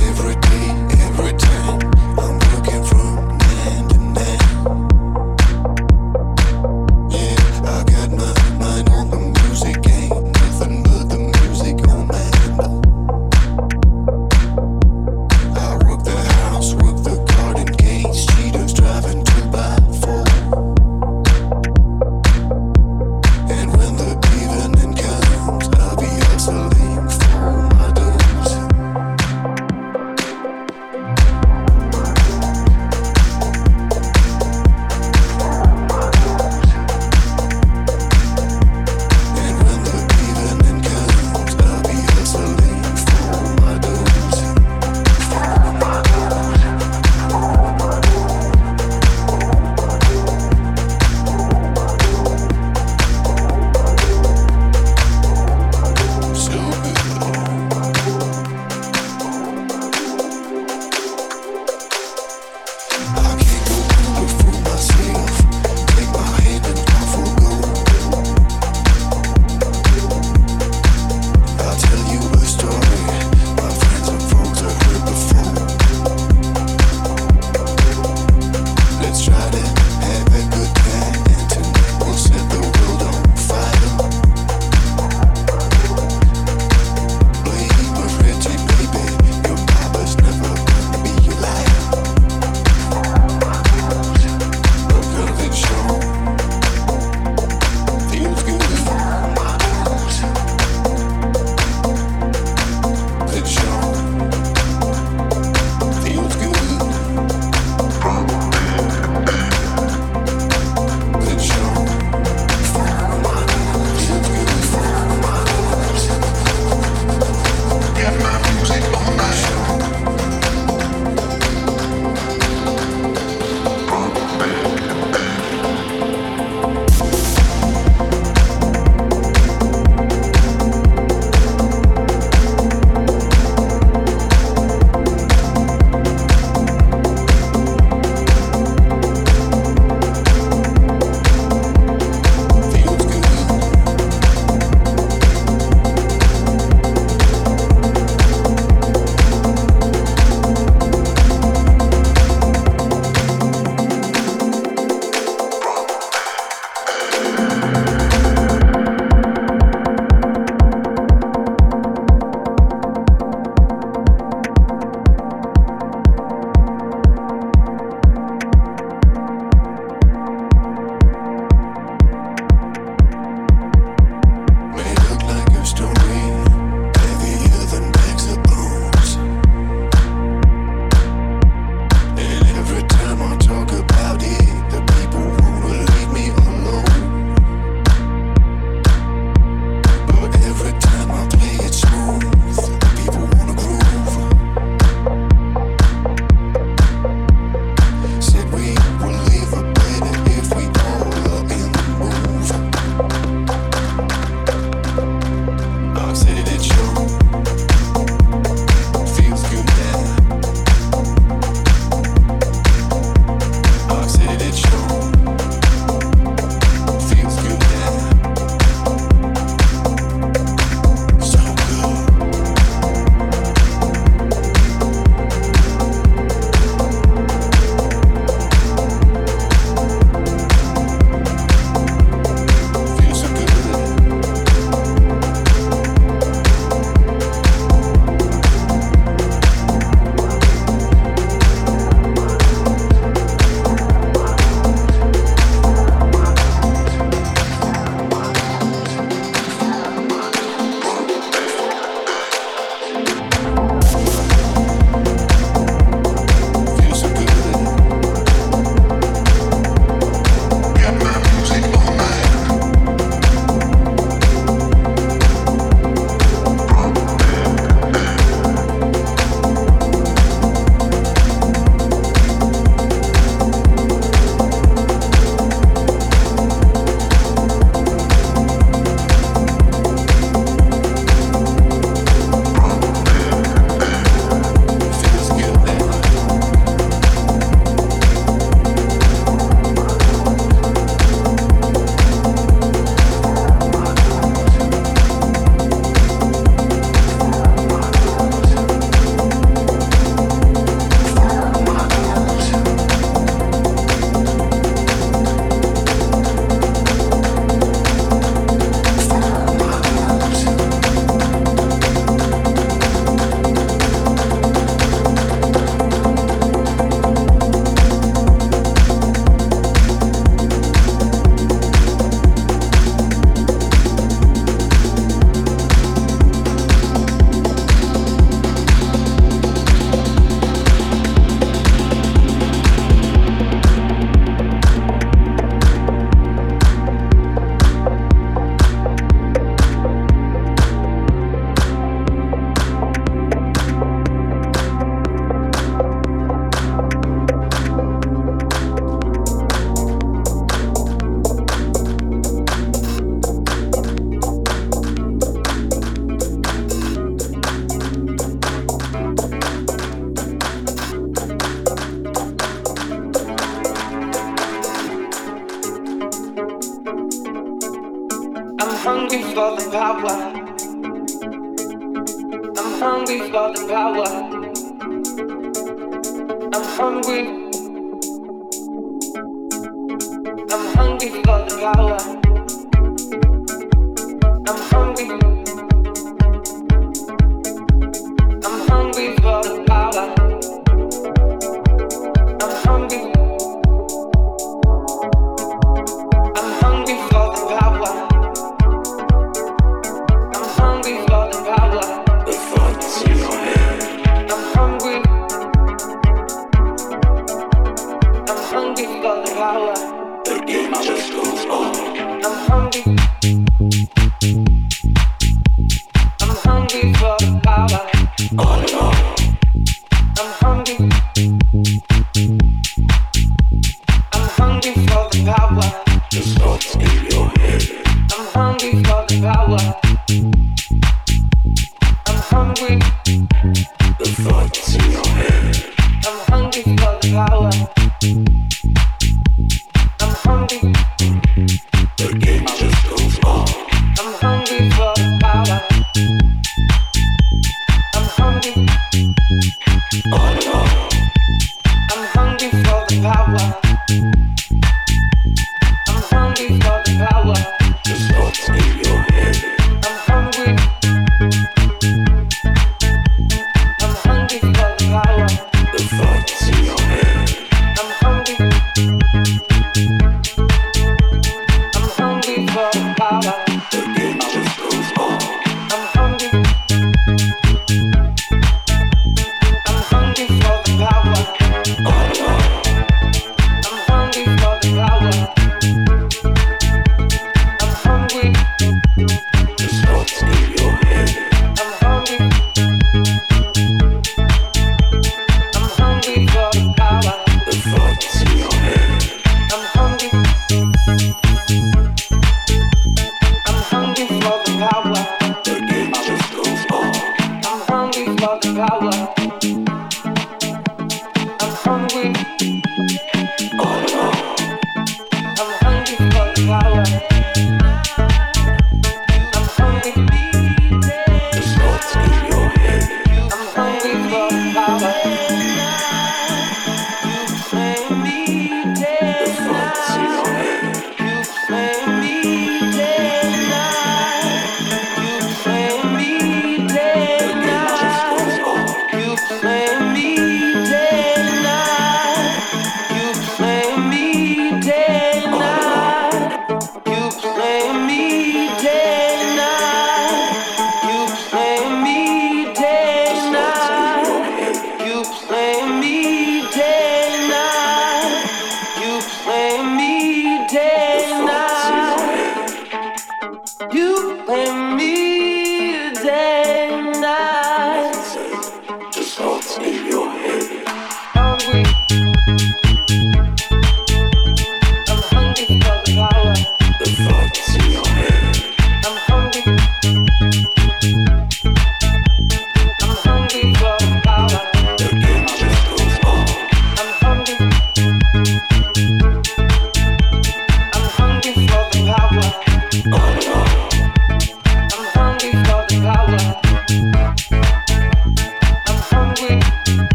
every day, every time.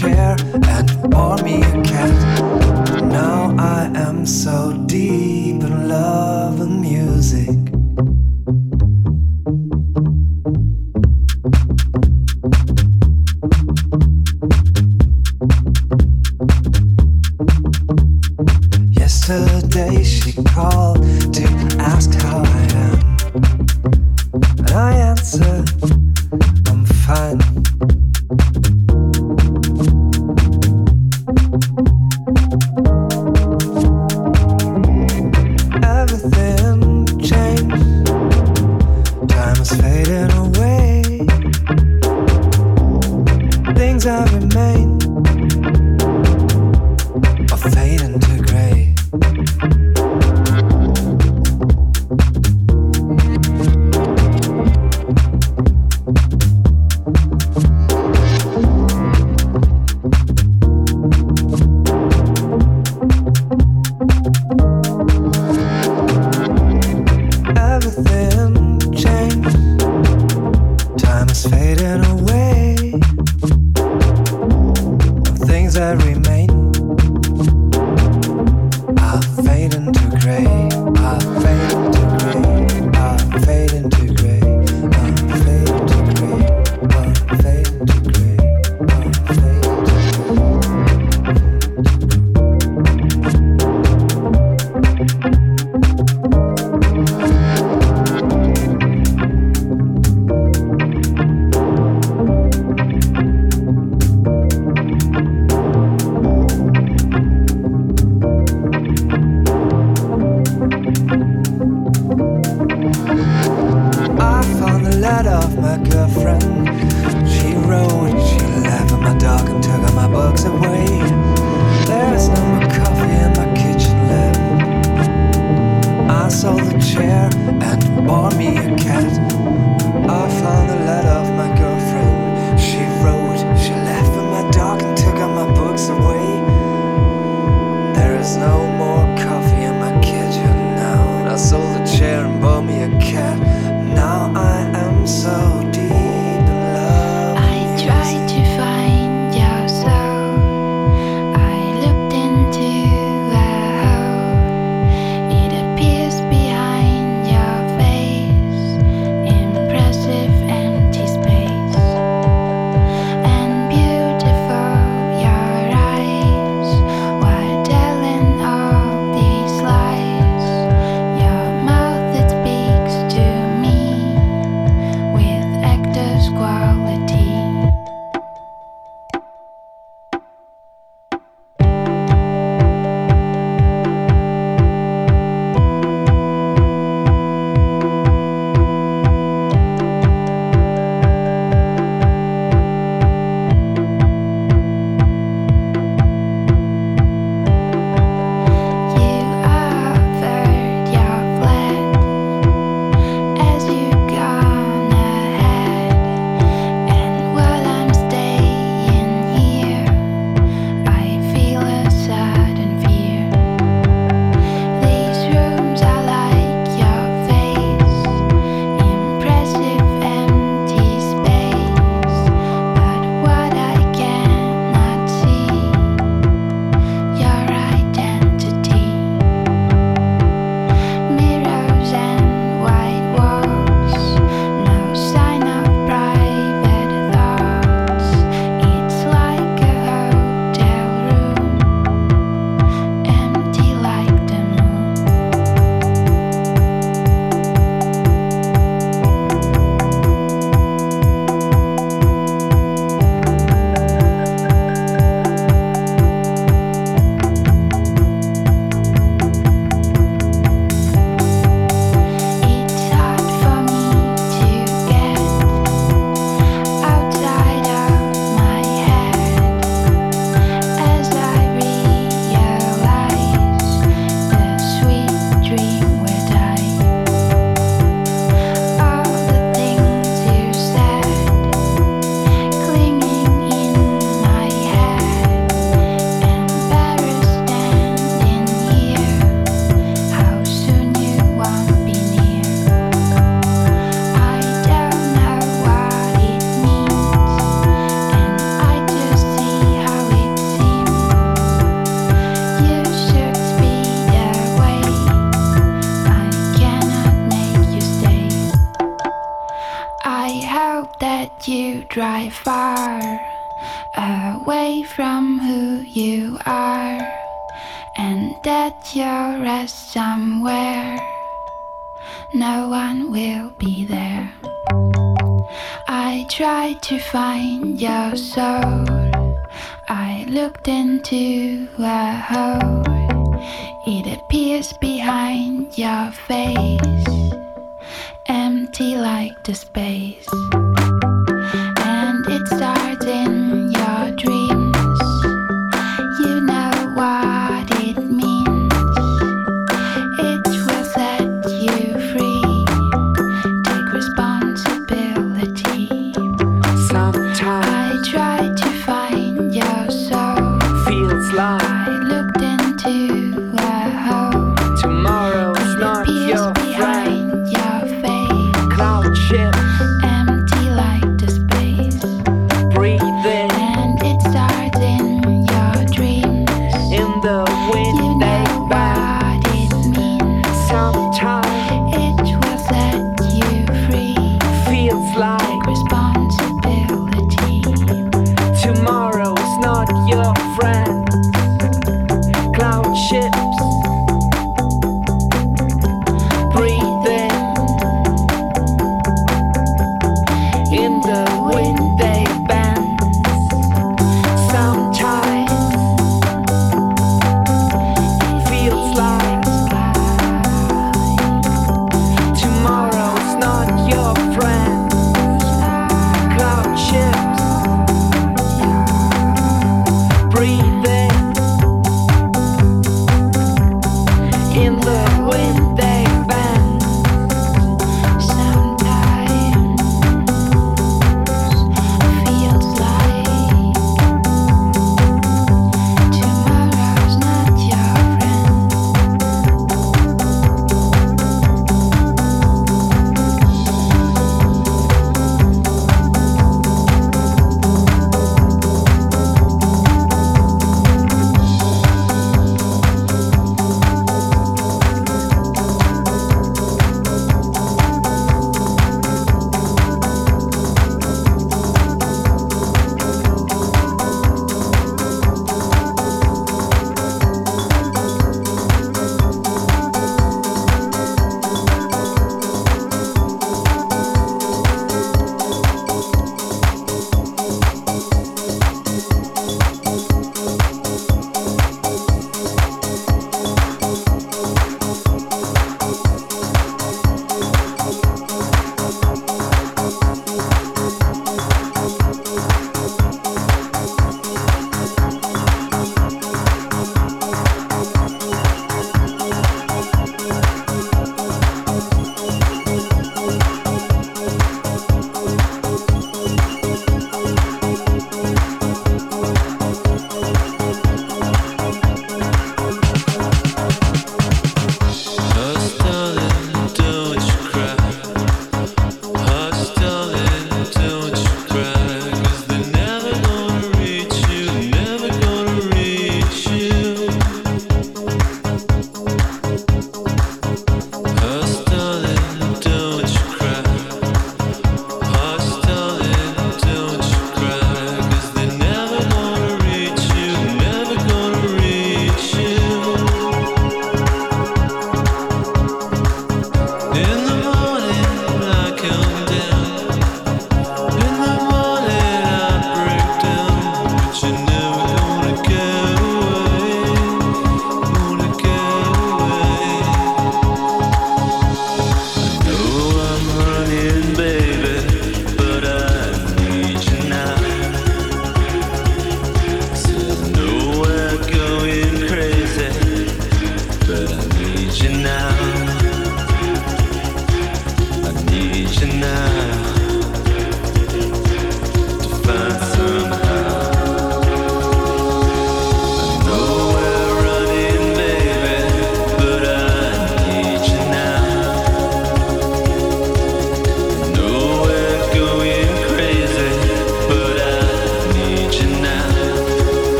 chair and pour me a cat. Now I am so deep in love with music. get your rest somewhere. No one will be there. I tried to find your soul. I looked into a hole. It appears behind your face, empty like the space. And it starts.